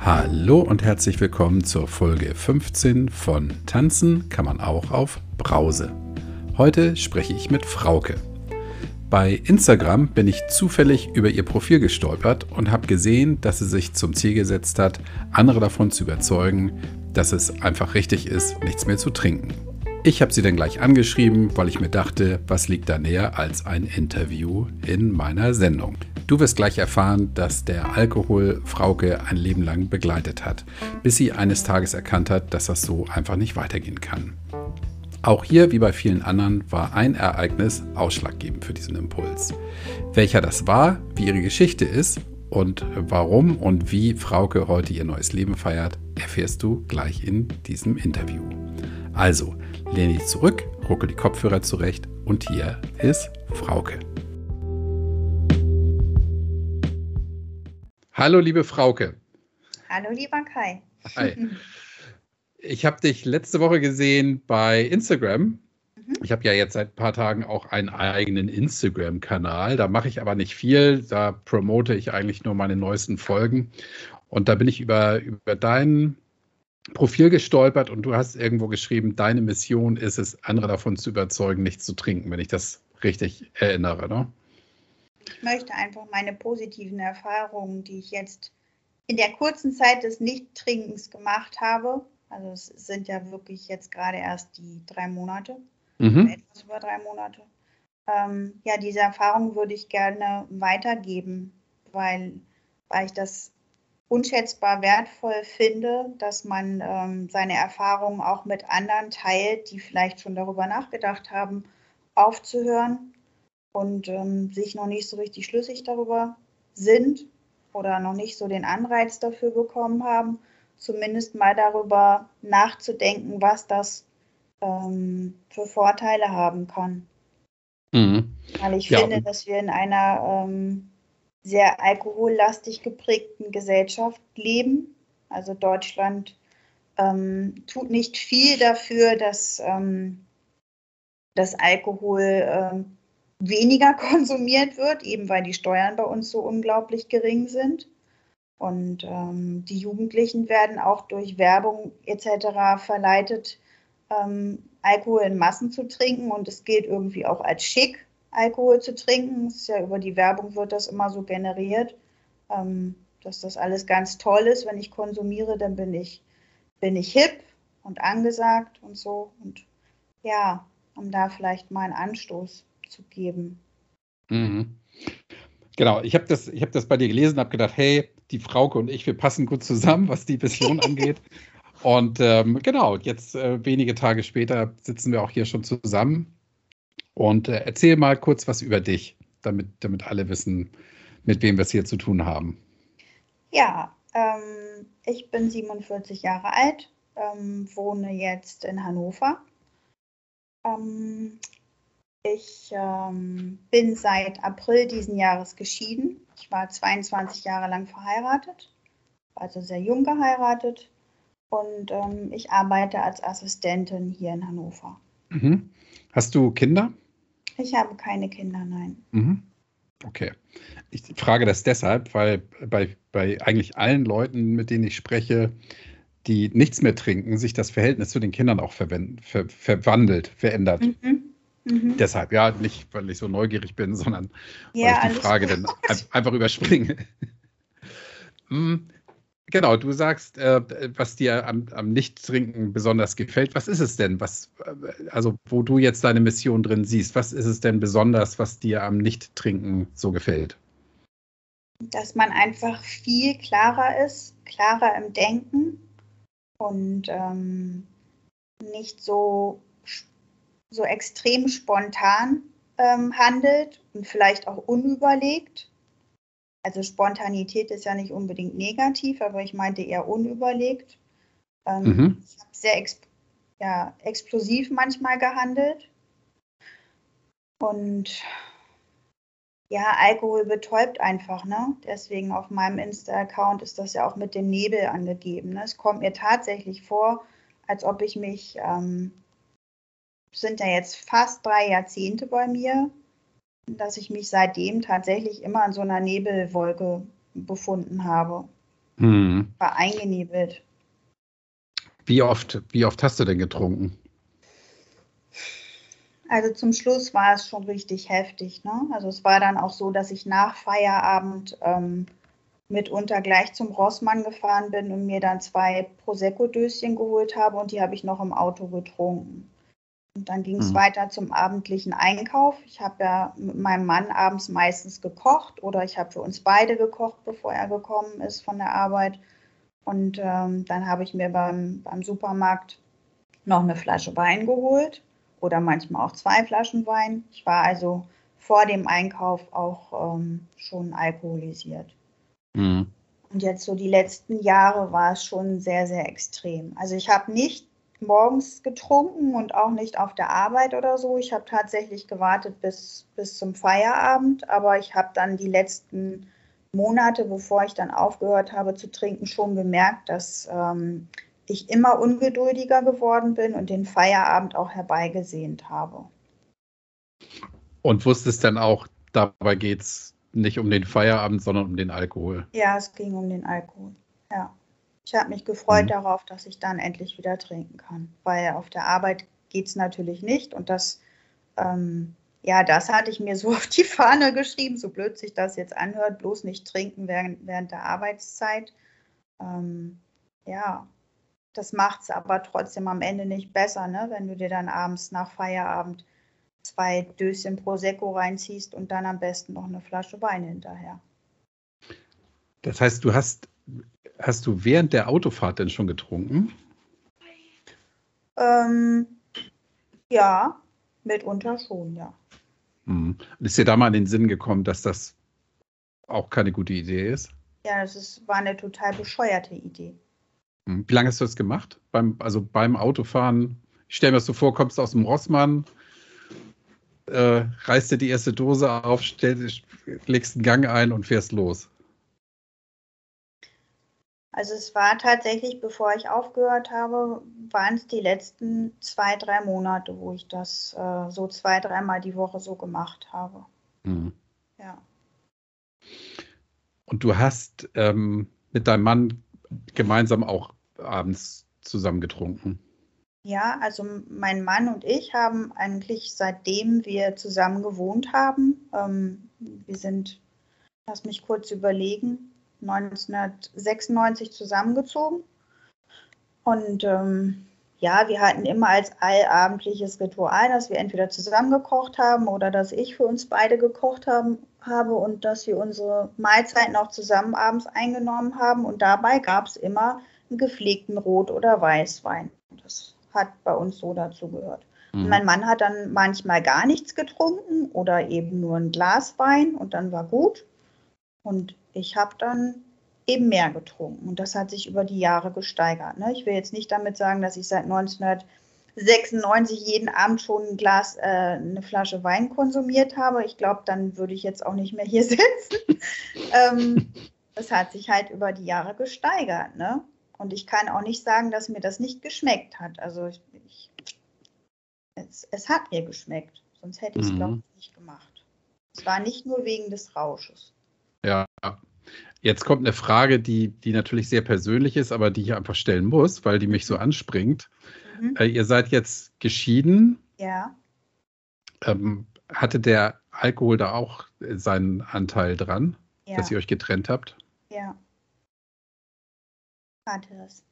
Hallo und herzlich willkommen zur Folge 15 von Tanzen kann man auch auf Brause. Heute spreche ich mit Frauke. Bei Instagram bin ich zufällig über ihr Profil gestolpert und habe gesehen, dass sie sich zum Ziel gesetzt hat, andere davon zu überzeugen, dass es einfach richtig ist, nichts mehr zu trinken. Ich habe sie dann gleich angeschrieben, weil ich mir dachte, was liegt da näher als ein Interview in meiner Sendung. Du wirst gleich erfahren, dass der Alkohol Frauke ein Leben lang begleitet hat, bis sie eines Tages erkannt hat, dass das so einfach nicht weitergehen kann. Auch hier, wie bei vielen anderen, war ein Ereignis ausschlaggebend für diesen Impuls. Welcher das war, wie ihre Geschichte ist und warum und wie Frauke heute ihr neues Leben feiert, erfährst du gleich in diesem Interview. Also, lehne dich zurück, ruckel die Kopfhörer zurecht und hier ist Frauke. Hallo, liebe Frauke. Hallo, lieber Kai. Hi. Ich habe dich letzte Woche gesehen bei Instagram. Mhm. Ich habe ja jetzt seit ein paar Tagen auch einen eigenen Instagram-Kanal. Da mache ich aber nicht viel. Da promote ich eigentlich nur meine neuesten Folgen. Und da bin ich über, über dein Profil gestolpert und du hast irgendwo geschrieben, deine Mission ist es, andere davon zu überzeugen, nichts zu trinken, wenn ich das richtig erinnere. Ne? Ich möchte einfach meine positiven Erfahrungen, die ich jetzt in der kurzen Zeit des Nichttrinkens gemacht habe, also es sind ja wirklich jetzt gerade erst die drei Monate, mhm. etwas über drei Monate. Ähm, ja, diese Erfahrung würde ich gerne weitergeben, weil, weil ich das unschätzbar wertvoll finde, dass man ähm, seine Erfahrungen auch mit anderen teilt, die vielleicht schon darüber nachgedacht haben, aufzuhören und ähm, sich noch nicht so richtig schlüssig darüber sind oder noch nicht so den Anreiz dafür bekommen haben zumindest mal darüber nachzudenken, was das ähm, für Vorteile haben kann. Mhm. Weil ich ja. finde, dass wir in einer ähm, sehr alkohollastig geprägten Gesellschaft leben. Also Deutschland ähm, tut nicht viel dafür, dass ähm, das Alkohol ähm, weniger konsumiert wird, eben weil die Steuern bei uns so unglaublich gering sind. Und ähm, die Jugendlichen werden auch durch Werbung etc. verleitet, ähm, Alkohol in Massen zu trinken. Und es gilt irgendwie auch als schick, Alkohol zu trinken. Es ist ja über die Werbung wird das immer so generiert, ähm, dass das alles ganz toll ist. Wenn ich konsumiere, dann bin ich, bin ich hip und angesagt und so. Und ja, um da vielleicht mal einen Anstoß zu geben. Mhm. Genau, ich habe das, hab das bei dir gelesen habe gedacht, hey, die Frauke und ich, wir passen gut zusammen, was die Vision angeht. Und ähm, genau, jetzt äh, wenige Tage später sitzen wir auch hier schon zusammen. Und äh, erzähl mal kurz was über dich, damit, damit alle wissen, mit wem wir es hier zu tun haben. Ja, ähm, ich bin 47 Jahre alt, ähm, wohne jetzt in Hannover. Ähm, ich ähm, bin seit April diesen Jahres geschieden. Ich war 22 Jahre lang verheiratet, also sehr jung geheiratet. Und ähm, ich arbeite als Assistentin hier in Hannover. Mhm. Hast du Kinder? Ich habe keine Kinder, nein. Mhm. Okay. Ich frage das deshalb, weil bei, bei eigentlich allen Leuten, mit denen ich spreche, die nichts mehr trinken, sich das Verhältnis zu den Kindern auch ver verwandelt, verändert. Mhm. Mhm. Deshalb, ja, nicht, weil ich so neugierig bin, sondern ja, weil ich die Frage dann einfach überspringe. Hm, genau, du sagst, äh, was dir am, am Nichttrinken besonders gefällt. Was ist es denn, was, äh, also wo du jetzt deine Mission drin siehst, was ist es denn besonders, was dir am Nichttrinken so gefällt? Dass man einfach viel klarer ist, klarer im Denken und ähm, nicht so so extrem spontan ähm, handelt und vielleicht auch unüberlegt. Also Spontanität ist ja nicht unbedingt negativ, aber ich meinte eher unüberlegt. Ähm, mhm. Ich habe sehr exp ja, explosiv manchmal gehandelt. Und ja, Alkohol betäubt einfach, ne? Deswegen auf meinem Insta-Account ist das ja auch mit dem Nebel angegeben. Ne? Es kommt mir tatsächlich vor, als ob ich mich ähm, sind ja jetzt fast drei Jahrzehnte bei mir, dass ich mich seitdem tatsächlich immer in so einer Nebelwolke befunden habe. Hm. War eingenebelt. Wie oft, wie oft hast du denn getrunken? Also zum Schluss war es schon richtig heftig. Ne? Also es war dann auch so, dass ich nach Feierabend ähm, mitunter gleich zum Rossmann gefahren bin und mir dann zwei Prosecco-Döschen geholt habe und die habe ich noch im Auto getrunken. Und dann ging es mhm. weiter zum abendlichen Einkauf. Ich habe ja mit meinem Mann abends meistens gekocht oder ich habe für uns beide gekocht, bevor er gekommen ist von der Arbeit. Und ähm, dann habe ich mir beim, beim Supermarkt noch eine Flasche Wein geholt oder manchmal auch zwei Flaschen Wein. Ich war also vor dem Einkauf auch ähm, schon alkoholisiert. Mhm. Und jetzt so die letzten Jahre war es schon sehr, sehr extrem. Also ich habe nicht morgens getrunken und auch nicht auf der Arbeit oder so. Ich habe tatsächlich gewartet bis, bis zum Feierabend, aber ich habe dann die letzten Monate, bevor ich dann aufgehört habe zu trinken, schon gemerkt, dass ähm, ich immer ungeduldiger geworden bin und den Feierabend auch herbeigesehnt habe. Und wusstest dann auch, dabei geht es nicht um den Feierabend, sondern um den Alkohol? Ja, es ging um den Alkohol. Ja. Ich habe mich gefreut mhm. darauf, dass ich dann endlich wieder trinken kann, weil auf der Arbeit geht es natürlich nicht und das, ähm, ja, das hatte ich mir so auf die Fahne geschrieben, so blöd sich das jetzt anhört, bloß nicht trinken während, während der Arbeitszeit. Ähm, ja, das macht es aber trotzdem am Ende nicht besser, ne? wenn du dir dann abends nach Feierabend zwei Döschen Prosecco reinziehst und dann am besten noch eine Flasche Wein hinterher. Das heißt, du hast, hast du während der Autofahrt denn schon getrunken? Ähm, ja, mitunter schon, ja. Hm. Ist dir da mal in den Sinn gekommen, dass das auch keine gute Idee ist? Ja, das ist, war eine total bescheuerte Idee. Hm. Wie lange hast du das gemacht? Beim, also beim Autofahren? Ich stelle mir das so vor, kommst aus dem Rossmann, äh, reißt dir die erste Dose auf, stell, legst einen Gang ein und fährst los. Also es war tatsächlich, bevor ich aufgehört habe, waren es die letzten zwei, drei Monate, wo ich das äh, so zwei, dreimal die Woche so gemacht habe. Mhm. Ja. Und du hast ähm, mit deinem Mann gemeinsam auch abends zusammen getrunken? Ja, also mein Mann und ich haben eigentlich seitdem wir zusammen gewohnt haben, ähm, wir sind, lass mich kurz überlegen, 1996 zusammengezogen. Und ähm, ja, wir hatten immer als allabendliches Ritual, dass wir entweder zusammen gekocht haben oder dass ich für uns beide gekocht haben, habe und dass wir unsere Mahlzeiten auch zusammen abends eingenommen haben. Und dabei gab es immer einen gepflegten Rot- oder Weißwein. Das hat bei uns so dazu gehört. Mhm. Mein Mann hat dann manchmal gar nichts getrunken oder eben nur ein Glas Wein und dann war gut. Und ich habe dann eben mehr getrunken. Und das hat sich über die Jahre gesteigert. Ne? Ich will jetzt nicht damit sagen, dass ich seit 1996 jeden Abend schon ein Glas, äh, eine Flasche Wein konsumiert habe. Ich glaube, dann würde ich jetzt auch nicht mehr hier sitzen. ähm, das hat sich halt über die Jahre gesteigert. Ne? Und ich kann auch nicht sagen, dass mir das nicht geschmeckt hat. Also ich, ich, es, es, hat mir geschmeckt. Sonst hätte ich es, mhm. glaube ich, nicht gemacht. Es war nicht nur wegen des Rausches. Ja, jetzt kommt eine Frage, die, die natürlich sehr persönlich ist, aber die ich einfach stellen muss, weil die mich so anspringt. Mhm. Äh, ihr seid jetzt geschieden. Ja. Ähm, hatte der Alkohol da auch seinen Anteil dran, ja. dass ihr euch getrennt habt? Ja hatte es.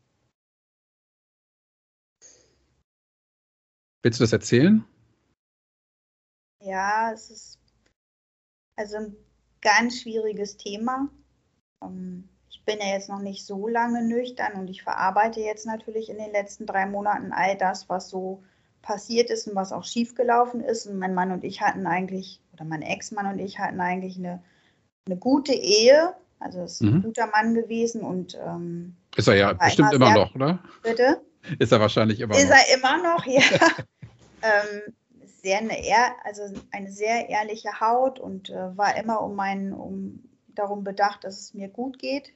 Willst du das erzählen? Ja, es ist also ein ganz schwieriges Thema. Ähm, ich bin ja jetzt noch nicht so lange nüchtern und ich verarbeite jetzt natürlich in den letzten drei Monaten all das, was so passiert ist und was auch schiefgelaufen ist. Und mein Mann und ich hatten eigentlich, oder mein Ex-Mann und ich hatten eigentlich eine, eine gute Ehe. Also es ist mhm. ein guter Mann gewesen und ähm, ist er ja bestimmt immer, immer noch, oder? Bitte? Ist er wahrscheinlich immer ist noch. Ist er immer noch, ja. ähm, sehr eine, also eine sehr ehrliche Haut und äh, war immer um meinen, um darum bedacht, dass es mir gut geht.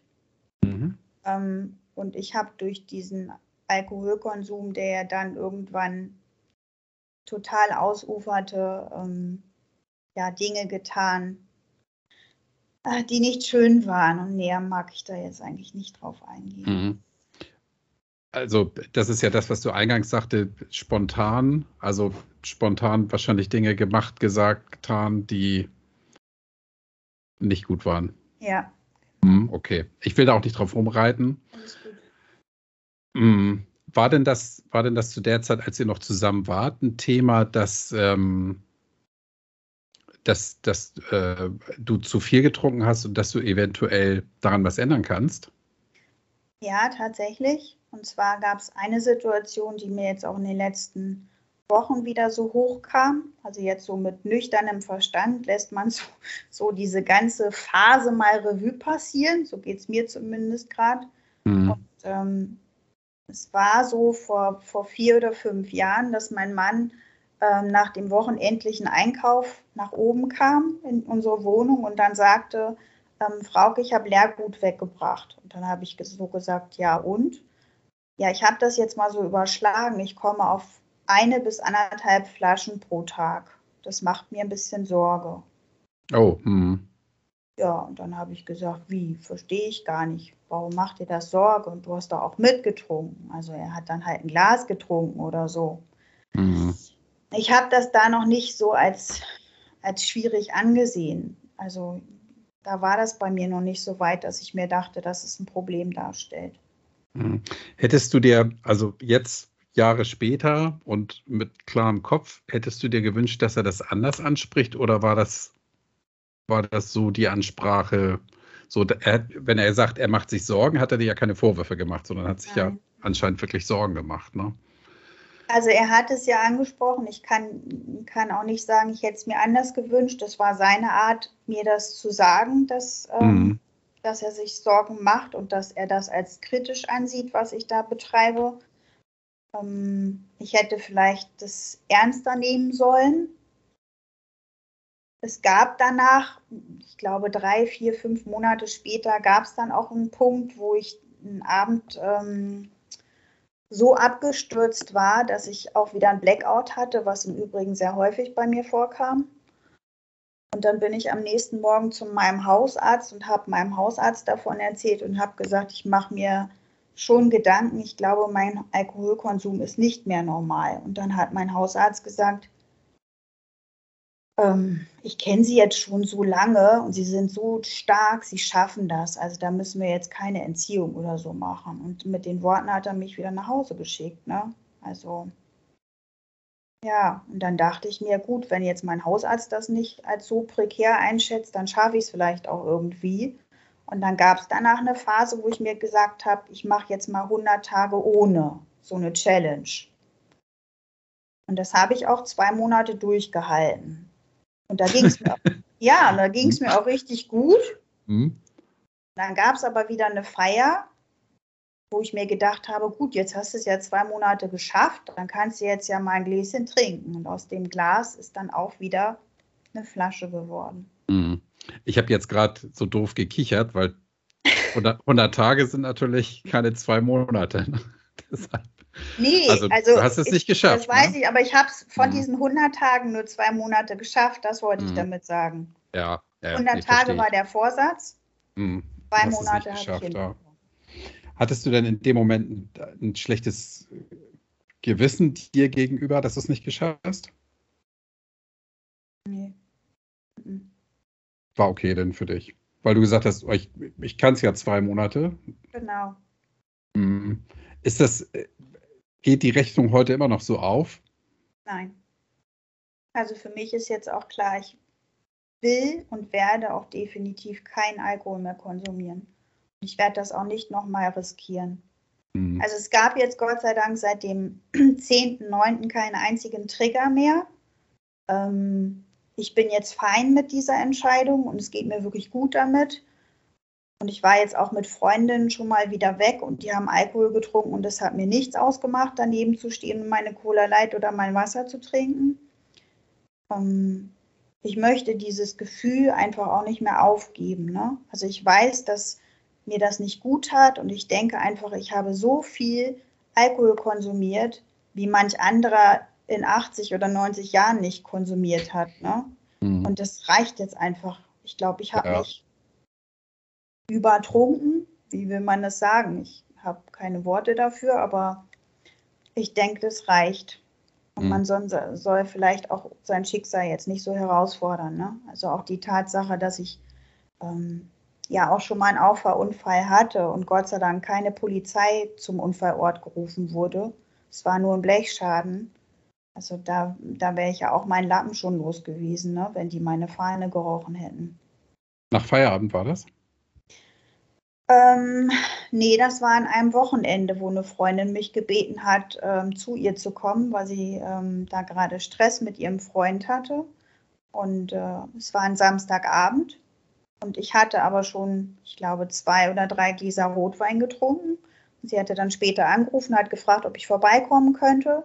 Mhm. Ähm, und ich habe durch diesen Alkoholkonsum, der ja dann irgendwann total ausuferte, ähm, ja, Dinge getan, äh, die nicht schön waren. Und näher mag ich da jetzt eigentlich nicht drauf eingehen. Mhm. Also, das ist ja das, was du eingangs sagte, spontan, also spontan wahrscheinlich Dinge gemacht, gesagt, getan, die nicht gut waren. Ja. Hm, okay. Ich will da auch nicht drauf rumreiten. Alles gut. Hm. War denn das, war denn das zu der Zeit, als ihr noch zusammen wart, ein Thema, dass, ähm, dass, dass äh, du zu viel getrunken hast und dass du eventuell daran was ändern kannst? Ja, tatsächlich. Und zwar gab es eine Situation, die mir jetzt auch in den letzten Wochen wieder so hochkam. Also jetzt so mit nüchternem Verstand lässt man so, so diese ganze Phase mal Revue passieren. So geht es mir zumindest gerade. Mhm. Und ähm, es war so vor, vor vier oder fünf Jahren, dass mein Mann ähm, nach dem wochenendlichen Einkauf nach oben kam in unsere Wohnung und dann sagte, ähm, Frauke, ich habe Leergut weggebracht. Und dann habe ich so gesagt, ja und? Ja, ich habe das jetzt mal so überschlagen. Ich komme auf eine bis anderthalb Flaschen pro Tag. Das macht mir ein bisschen Sorge. Oh, hm. Ja, und dann habe ich gesagt, wie, verstehe ich gar nicht. Warum macht dir das Sorge? Und du hast doch auch mitgetrunken. Also er hat dann halt ein Glas getrunken oder so. Mhm. Ich habe das da noch nicht so als, als schwierig angesehen. Also da war das bei mir noch nicht so weit, dass ich mir dachte, dass es ein Problem darstellt. Mhm. Hättest du dir, also jetzt Jahre später und mit klarem Kopf, hättest du dir gewünscht, dass er das anders anspricht oder war das war das so die Ansprache? So, er, wenn er sagt, er macht sich Sorgen, hat er dir ja keine Vorwürfe gemacht, sondern hat sich Nein. ja anscheinend wirklich Sorgen gemacht. Ne? Also er hat es ja angesprochen. Ich kann, kann auch nicht sagen, ich hätte es mir anders gewünscht. Das war seine Art, mir das zu sagen, dass, ähm, mhm. dass er sich Sorgen macht und dass er das als kritisch ansieht, was ich da betreibe. Ähm, ich hätte vielleicht das ernster nehmen sollen es gab danach, ich glaube drei, vier, fünf Monate später, gab es dann auch einen Punkt, wo ich einen Abend ähm, so abgestürzt war, dass ich auch wieder ein Blackout hatte, was im Übrigen sehr häufig bei mir vorkam. Und dann bin ich am nächsten Morgen zu meinem Hausarzt und habe meinem Hausarzt davon erzählt und habe gesagt, ich mache mir schon Gedanken, ich glaube, mein Alkoholkonsum ist nicht mehr normal. Und dann hat mein Hausarzt gesagt, ähm, ich kenne sie jetzt schon so lange und sie sind so stark, sie schaffen das. Also da müssen wir jetzt keine Entziehung oder so machen. Und mit den Worten hat er mich wieder nach Hause geschickt. Ne? Also ja, und dann dachte ich mir, gut, wenn jetzt mein Hausarzt das nicht als so prekär einschätzt, dann schaffe ich es vielleicht auch irgendwie. Und dann gab es danach eine Phase, wo ich mir gesagt habe, ich mache jetzt mal 100 Tage ohne, so eine Challenge. Und das habe ich auch zwei Monate durchgehalten. Und da ging es mir, ja, da ging es mir auch richtig gut. Mhm. Dann gab es aber wieder eine Feier, wo ich mir gedacht habe, gut, jetzt hast du es ja zwei Monate geschafft, dann kannst du jetzt ja mal ein Gläschen trinken. Und aus dem Glas ist dann auch wieder eine Flasche geworden. Mhm. Ich habe jetzt gerade so doof gekichert, weil 100, 100, Tage sind natürlich keine zwei Monate. Deshalb Nee, also, also du hast es nicht geschafft. Das weiß ne? ich, aber ich habe es von mhm. diesen 100 Tagen nur zwei Monate geschafft, das wollte mhm. ich damit sagen. Ja, ja 100 nee, Tage war der Vorsatz, mhm. zwei Monate habe ich ja. Hattest du denn in dem Moment ein, ein schlechtes Gewissen dir gegenüber, dass du es nicht geschafft hast? Nee. War okay denn für dich? Weil du gesagt hast, ich, ich kann es ja zwei Monate. Genau. Mhm. Ist das, äh, Geht die Rechnung heute immer noch so auf? Nein. Also für mich ist jetzt auch klar, ich will und werde auch definitiv keinen Alkohol mehr konsumieren. Ich werde das auch nicht nochmal riskieren. Mhm. Also es gab jetzt Gott sei Dank seit dem 10.9. keinen einzigen Trigger mehr. Ähm, ich bin jetzt fein mit dieser Entscheidung und es geht mir wirklich gut damit. Und ich war jetzt auch mit Freundinnen schon mal wieder weg und die haben Alkohol getrunken und es hat mir nichts ausgemacht, daneben zu stehen und meine Cola Light oder mein Wasser zu trinken. Ähm, ich möchte dieses Gefühl einfach auch nicht mehr aufgeben. Ne? Also ich weiß, dass mir das nicht gut hat und ich denke einfach, ich habe so viel Alkohol konsumiert, wie manch anderer in 80 oder 90 Jahren nicht konsumiert hat. Ne? Mhm. Und das reicht jetzt einfach. Ich glaube, ich habe ja. mich übertrunken. Wie will man das sagen? Ich habe keine Worte dafür, aber ich denke, das reicht. Und mhm. man soll, soll, vielleicht auch sein Schicksal jetzt nicht so herausfordern. Ne? Also auch die Tatsache, dass ich ähm, ja auch schon mal einen Auffahrunfall hatte und Gott sei Dank keine Polizei zum Unfallort gerufen wurde. Es war nur ein Blechschaden. Also da, da wäre ich ja auch meinen Lappen schon los gewesen, ne? wenn die meine Fahne gerochen hätten. Nach Feierabend war das? Ähm, nee, das war an einem Wochenende, wo eine Freundin mich gebeten hat, ähm, zu ihr zu kommen, weil sie ähm, da gerade Stress mit ihrem Freund hatte. Und äh, es war ein Samstagabend. Und ich hatte aber schon, ich glaube, zwei oder drei Gläser Rotwein getrunken. Sie hatte dann später angerufen, hat gefragt, ob ich vorbeikommen könnte.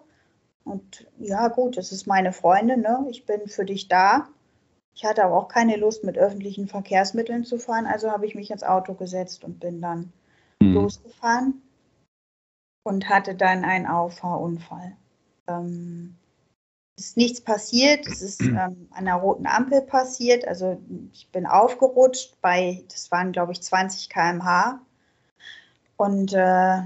Und ja, gut, es ist meine Freundin, ne? ich bin für dich da. Ich hatte aber auch keine Lust, mit öffentlichen Verkehrsmitteln zu fahren, also habe ich mich ins Auto gesetzt und bin dann mhm. losgefahren und hatte dann einen Auffahrunfall. Ähm, ist nichts passiert, es ist ähm, an einer roten Ampel passiert, also ich bin aufgerutscht bei, das waren glaube ich 20 km/h und äh,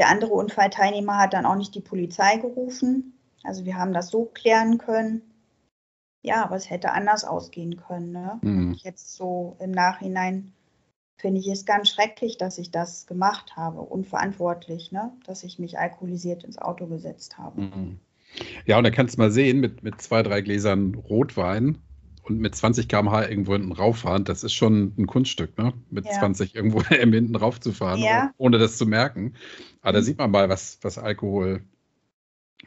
der andere Unfallteilnehmer hat dann auch nicht die Polizei gerufen. Also wir haben das so klären können. Ja, aber es hätte anders ausgehen können. Ne? Mhm. Jetzt so im Nachhinein finde ich es ganz schrecklich, dass ich das gemacht habe, unverantwortlich, ne? dass ich mich alkoholisiert ins Auto gesetzt habe. Mhm. Ja, und da kannst du mal sehen, mit, mit zwei, drei Gläsern Rotwein und mit 20 km/h irgendwo hinten rauffahren, das ist schon ein Kunststück, ne? Mit ja. 20 irgendwo hinten raufzufahren, ja. ohne das zu merken. Aber mhm. da sieht man mal, was, was Alkohol,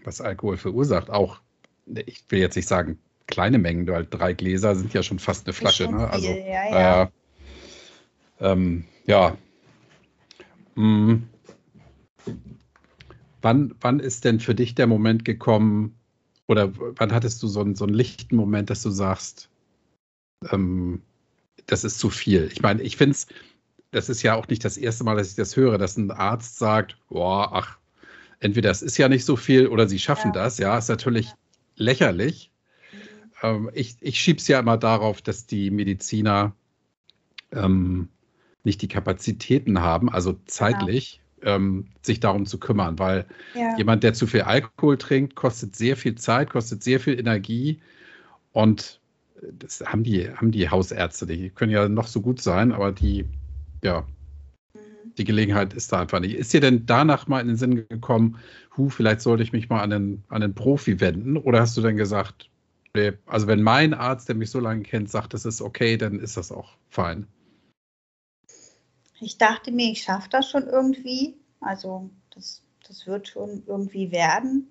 was Alkohol verursacht. Auch, ich will jetzt nicht sagen, kleine Mengen, weil drei Gläser sind ja schon fast eine Flasche. Ne? Also, ja, ja. Äh, ähm, ja. Hm. Wann, wann ist denn für dich der Moment gekommen, oder wann hattest du so einen, so einen lichten Moment, dass du sagst, ähm, das ist zu viel? Ich meine, ich finde es, das ist ja auch nicht das erste Mal, dass ich das höre, dass ein Arzt sagt, boah, ach, entweder es ist ja nicht so viel oder sie schaffen ja. das. Ja, ist natürlich lächerlich. Ähm, ich ich schiebe es ja immer darauf, dass die Mediziner ähm, nicht die Kapazitäten haben, also zeitlich, ja. ähm, sich darum zu kümmern, weil ja. jemand, der zu viel Alkohol trinkt, kostet sehr viel Zeit, kostet sehr viel Energie und das haben die, haben die Hausärzte, die können ja noch so gut sein, aber die, ja, mhm. Die Gelegenheit ist da einfach nicht. Ist dir denn danach mal in den Sinn gekommen, hu, vielleicht sollte ich mich mal an einen, an einen Profi wenden? Oder hast du dann gesagt, also wenn mein Arzt, der mich so lange kennt, sagt, das ist okay, dann ist das auch fein. Ich dachte mir, ich schaffe das schon irgendwie. Also das, das wird schon irgendwie werden.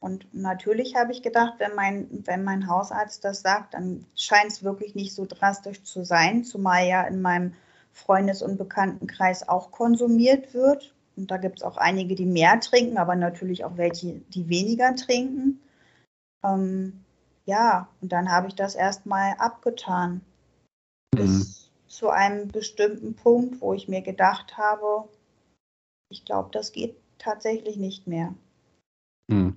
Und natürlich habe ich gedacht, wenn mein, wenn mein Hausarzt das sagt, dann scheint es wirklich nicht so drastisch zu sein, zumal ja in meinem Freundes- und Bekanntenkreis auch konsumiert wird. Und da gibt es auch einige, die mehr trinken, aber natürlich auch welche, die weniger trinken. Ähm, ja, und dann habe ich das erstmal abgetan. Mhm. Bis zu einem bestimmten Punkt, wo ich mir gedacht habe, ich glaube, das geht tatsächlich nicht mehr. Mhm.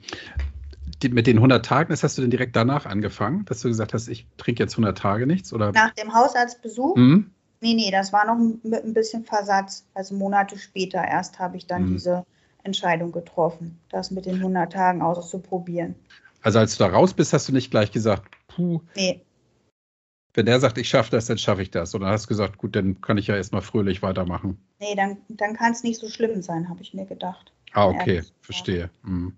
Die, mit den 100 Tagen, das hast du denn direkt danach angefangen, dass du gesagt hast, ich trinke jetzt 100 Tage nichts? Oder? Nach dem Hausarztbesuch? Mhm. Nee, nee, das war noch mit ein bisschen Versatz. Also Monate später erst habe ich dann mhm. diese Entscheidung getroffen, das mit den 100 Tagen auszuprobieren. Also als du da raus bist, hast du nicht gleich gesagt, puh. Nee. Wenn der sagt, ich schaffe das, dann schaffe ich das. Oder hast du gesagt, gut, dann kann ich ja erstmal fröhlich weitermachen. Nee, dann, dann kann es nicht so schlimm sein, habe ich mir gedacht. Ah, okay, verstehe. Mhm.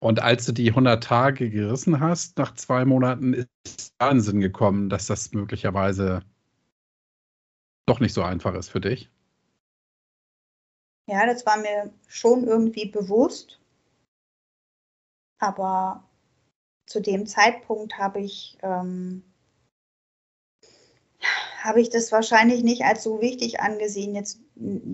Und als du die 100 Tage gerissen hast, nach zwei Monaten, ist Wahnsinn gekommen, dass das möglicherweise doch nicht so einfach ist für dich. Ja, das war mir schon irgendwie bewusst. Aber zu dem Zeitpunkt habe ich, ähm, habe ich das wahrscheinlich nicht als so wichtig angesehen, jetzt,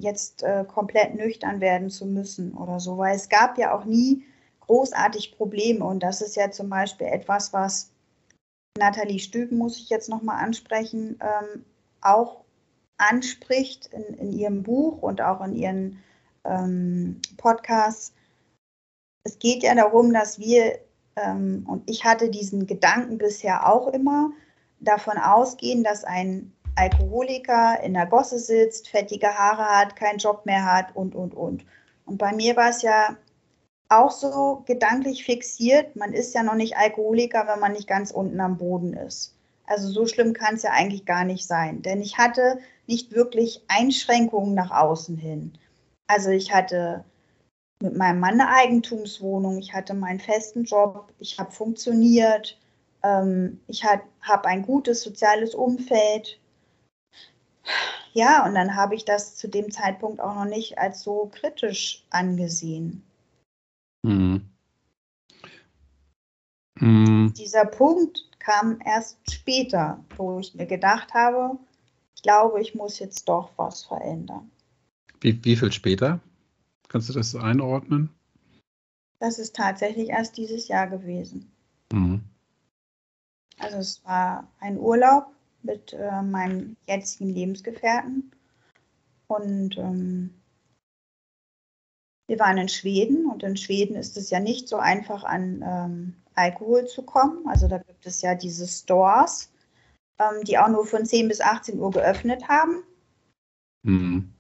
jetzt äh, komplett nüchtern werden zu müssen oder so, weil es gab ja auch nie großartig Probleme und das ist ja zum Beispiel etwas, was Nathalie Stüben, muss ich jetzt nochmal ansprechen, ähm, auch anspricht in, in, ihrem Buch und auch in ihren ähm, Podcasts, es geht ja darum, dass wir, ähm, und ich hatte diesen Gedanken bisher auch immer, davon ausgehen, dass ein Alkoholiker, in der Gosse sitzt, fettige Haare hat, keinen Job mehr hat und, und, und. Und bei mir war es ja auch so gedanklich fixiert, man ist ja noch nicht Alkoholiker, wenn man nicht ganz unten am Boden ist. Also so schlimm kann es ja eigentlich gar nicht sein, denn ich hatte nicht wirklich Einschränkungen nach außen hin. Also ich hatte mit meinem Mann eine Eigentumswohnung, ich hatte meinen festen Job, ich habe funktioniert, ähm, ich habe ein gutes soziales Umfeld. Ja, und dann habe ich das zu dem Zeitpunkt auch noch nicht als so kritisch angesehen. Mhm. Mhm. Dieser Punkt kam erst später, wo ich mir gedacht habe, ich glaube, ich muss jetzt doch was verändern. Wie, wie viel später? Kannst du das einordnen? Das ist tatsächlich erst dieses Jahr gewesen. Mhm. Also es war ein Urlaub mit äh, meinem jetzigen Lebensgefährten und ähm, wir waren in Schweden und in Schweden ist es ja nicht so einfach an ähm, Alkohol zu kommen. Also da gibt es ja diese Stores, ähm, die auch nur von 10 bis 18 Uhr geöffnet haben. Mhm.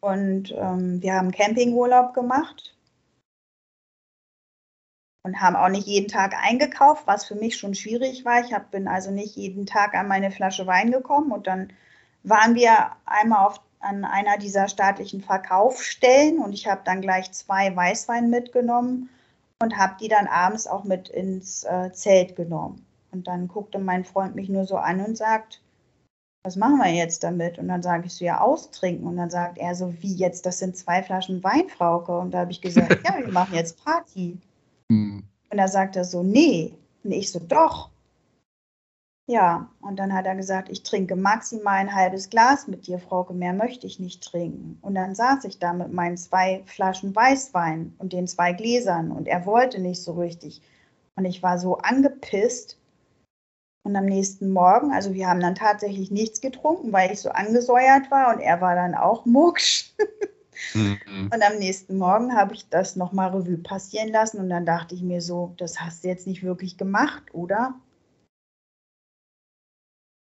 Und ähm, wir haben Campingurlaub gemacht und haben auch nicht jeden Tag eingekauft, was für mich schon schwierig war. Ich hab, bin also nicht jeden Tag an meine Flasche Wein gekommen und dann waren wir einmal auf, an einer dieser staatlichen Verkaufsstellen und ich habe dann gleich zwei Weißwein mitgenommen und habe die dann abends auch mit ins äh, Zelt genommen. Und dann guckte mein Freund mich nur so an und sagt, was machen wir jetzt damit? Und dann sage ich so, ja, austrinken. Und dann sagt er so, wie jetzt, das sind zwei Flaschen Wein, Frauke. Und da habe ich gesagt, ja, wir machen jetzt Party. Mhm. Und da sagt er so, nee. Und ich so, doch. Ja, und dann hat er gesagt, ich trinke maximal ein halbes Glas mit dir, Frauke, mehr möchte ich nicht trinken. Und dann saß ich da mit meinen zwei Flaschen Weißwein und den zwei Gläsern und er wollte nicht so richtig. Und ich war so angepisst. Und am nächsten Morgen, also wir haben dann tatsächlich nichts getrunken, weil ich so angesäuert war und er war dann auch mucksch. Mhm. Und am nächsten Morgen habe ich das nochmal Revue passieren lassen und dann dachte ich mir so, das hast du jetzt nicht wirklich gemacht, oder?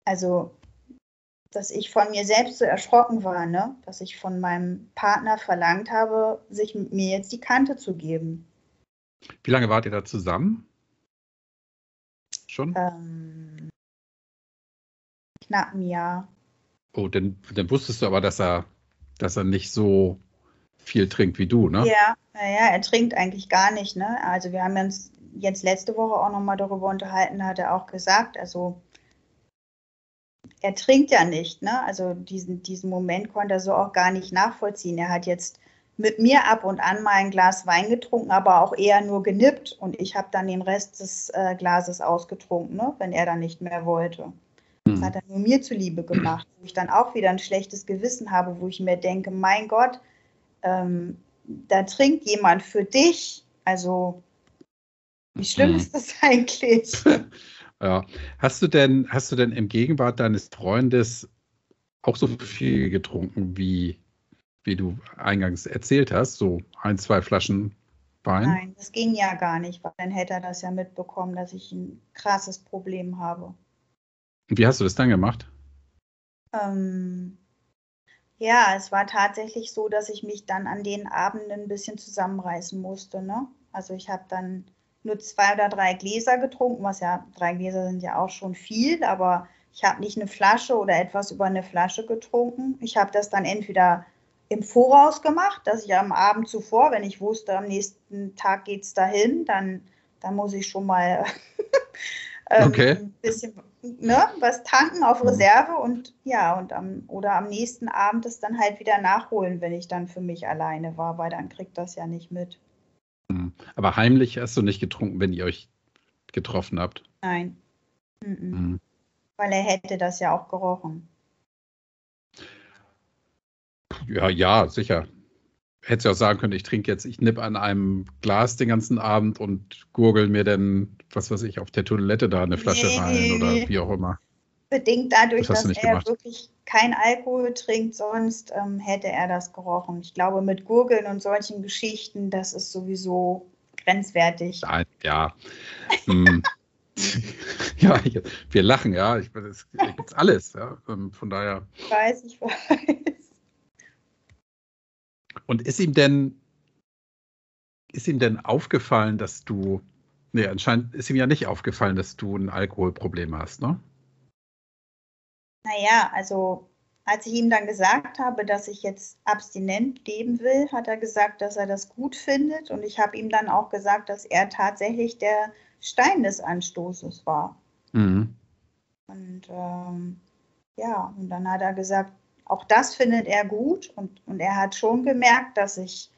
also, dass ich von mir selbst so erschrocken war, ne? dass ich von meinem Partner verlangt habe, sich mit mir jetzt die Kante zu geben. Wie lange wart ihr da zusammen? Schon? Ähm, knapp ein Jahr. Oh, dann, dann wusstest du aber, dass er, dass er nicht so viel trinkt wie du, ne? Ja, naja, er trinkt eigentlich gar nicht, ne? Also wir haben uns jetzt letzte Woche auch nochmal darüber unterhalten, hat er auch gesagt, also er trinkt ja nicht, ne? Also diesen, diesen Moment konnte er so auch gar nicht nachvollziehen. Er hat jetzt mit mir ab und an mal ein Glas Wein getrunken, aber auch eher nur genippt und ich habe dann den Rest des äh, Glases ausgetrunken, ne? wenn er dann nicht mehr wollte. Das hm. hat er nur mir zuliebe gemacht, wo ich dann auch wieder ein schlechtes Gewissen habe, wo ich mir denke, mein Gott, ähm, da trinkt jemand für dich. Also, wie schlimm hm. ist das eigentlich? Ja. Hast du denn, hast du denn im Gegenwart deines Freundes auch so viel getrunken, wie, wie du eingangs erzählt hast? So ein, zwei Flaschen Wein? Nein, das ging ja gar nicht, weil dann hätte er das ja mitbekommen, dass ich ein krasses Problem habe. Und wie hast du das dann gemacht? Ähm, ja, es war tatsächlich so, dass ich mich dann an den Abenden ein bisschen zusammenreißen musste. Ne? Also ich habe dann nur zwei oder drei Gläser getrunken, was ja, drei Gläser sind ja auch schon viel, aber ich habe nicht eine Flasche oder etwas über eine Flasche getrunken. Ich habe das dann entweder im Voraus gemacht, dass ich am Abend zuvor, wenn ich wusste, am nächsten Tag geht es dahin, dann, dann muss ich schon mal ähm, okay. ein bisschen ne, was tanken auf mhm. Reserve und ja, und am, oder am nächsten Abend es dann halt wieder nachholen, wenn ich dann für mich alleine war, weil dann kriegt das ja nicht mit. Hm. Aber heimlich hast du nicht getrunken, wenn ihr euch getroffen habt? Nein. Mhm. Weil er hätte das ja auch gerochen. Ja, ja, sicher. Hättest ja auch sagen können, ich trinke jetzt, ich nipp an einem Glas den ganzen Abend und gurgel mir dann, was weiß ich, auf der Toilette da eine Flasche nee, rein oder wie auch immer bedingt dadurch, das dass er gemacht. wirklich kein Alkohol trinkt, sonst ähm, hätte er das gerochen. Ich glaube, mit Gurgeln und solchen Geschichten, das ist sowieso grenzwertig. Ja. hm. ja, wir lachen, ja. Ich, es gibt alles, ja. Ähm, von daher. Ich weiß, ich weiß. Und ist ihm denn, ist ihm denn aufgefallen, dass du, nee, anscheinend ist ihm ja nicht aufgefallen, dass du ein Alkoholproblem hast, ne? Naja, also als ich ihm dann gesagt habe, dass ich jetzt abstinent leben will, hat er gesagt, dass er das gut findet. Und ich habe ihm dann auch gesagt, dass er tatsächlich der Stein des Anstoßes war. Mhm. Und ähm, ja, und dann hat er gesagt, auch das findet er gut. Und, und er hat schon gemerkt, dass ich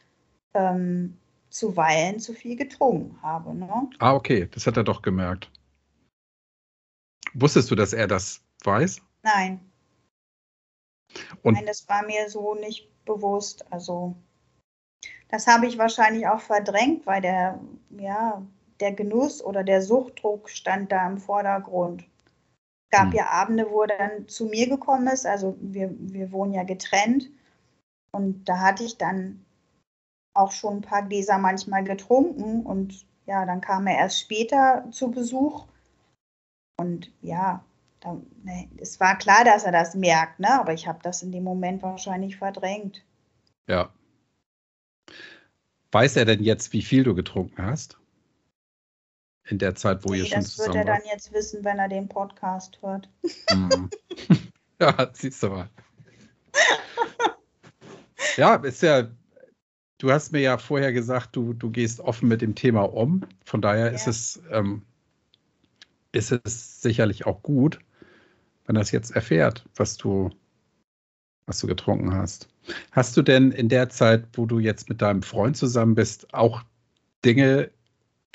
ähm, zuweilen zu viel getrunken habe. Ne? Ah, okay, das hat er doch gemerkt. Wusstest du, dass er das weiß? Nein. Und Nein, das war mir so nicht bewusst. Also das habe ich wahrscheinlich auch verdrängt, weil der, ja, der Genuss oder der Suchtdruck stand da im Vordergrund. Es gab hm. ja Abende, wo er dann zu mir gekommen ist. Also wir, wir wohnen ja getrennt. Und da hatte ich dann auch schon ein paar Gläser manchmal getrunken. Und ja, dann kam er erst später zu Besuch. Und ja, ne, es war klar, dass er das merkt, ne? aber ich habe das in dem Moment wahrscheinlich verdrängt. Ja. Weiß er denn jetzt, wie viel du getrunken hast? In der Zeit, wo nee, ihr schon zusammen Das wird er dann jetzt wissen, wenn er den Podcast hört. Mhm. ja, siehst du mal. ja, ist ja, du hast mir ja vorher gesagt, du, du gehst offen mit dem Thema um. Von daher ja. ist es ähm, ist es sicherlich auch gut, wenn er es jetzt erfährt, was du, was du getrunken hast. Hast du denn in der Zeit, wo du jetzt mit deinem Freund zusammen bist, auch Dinge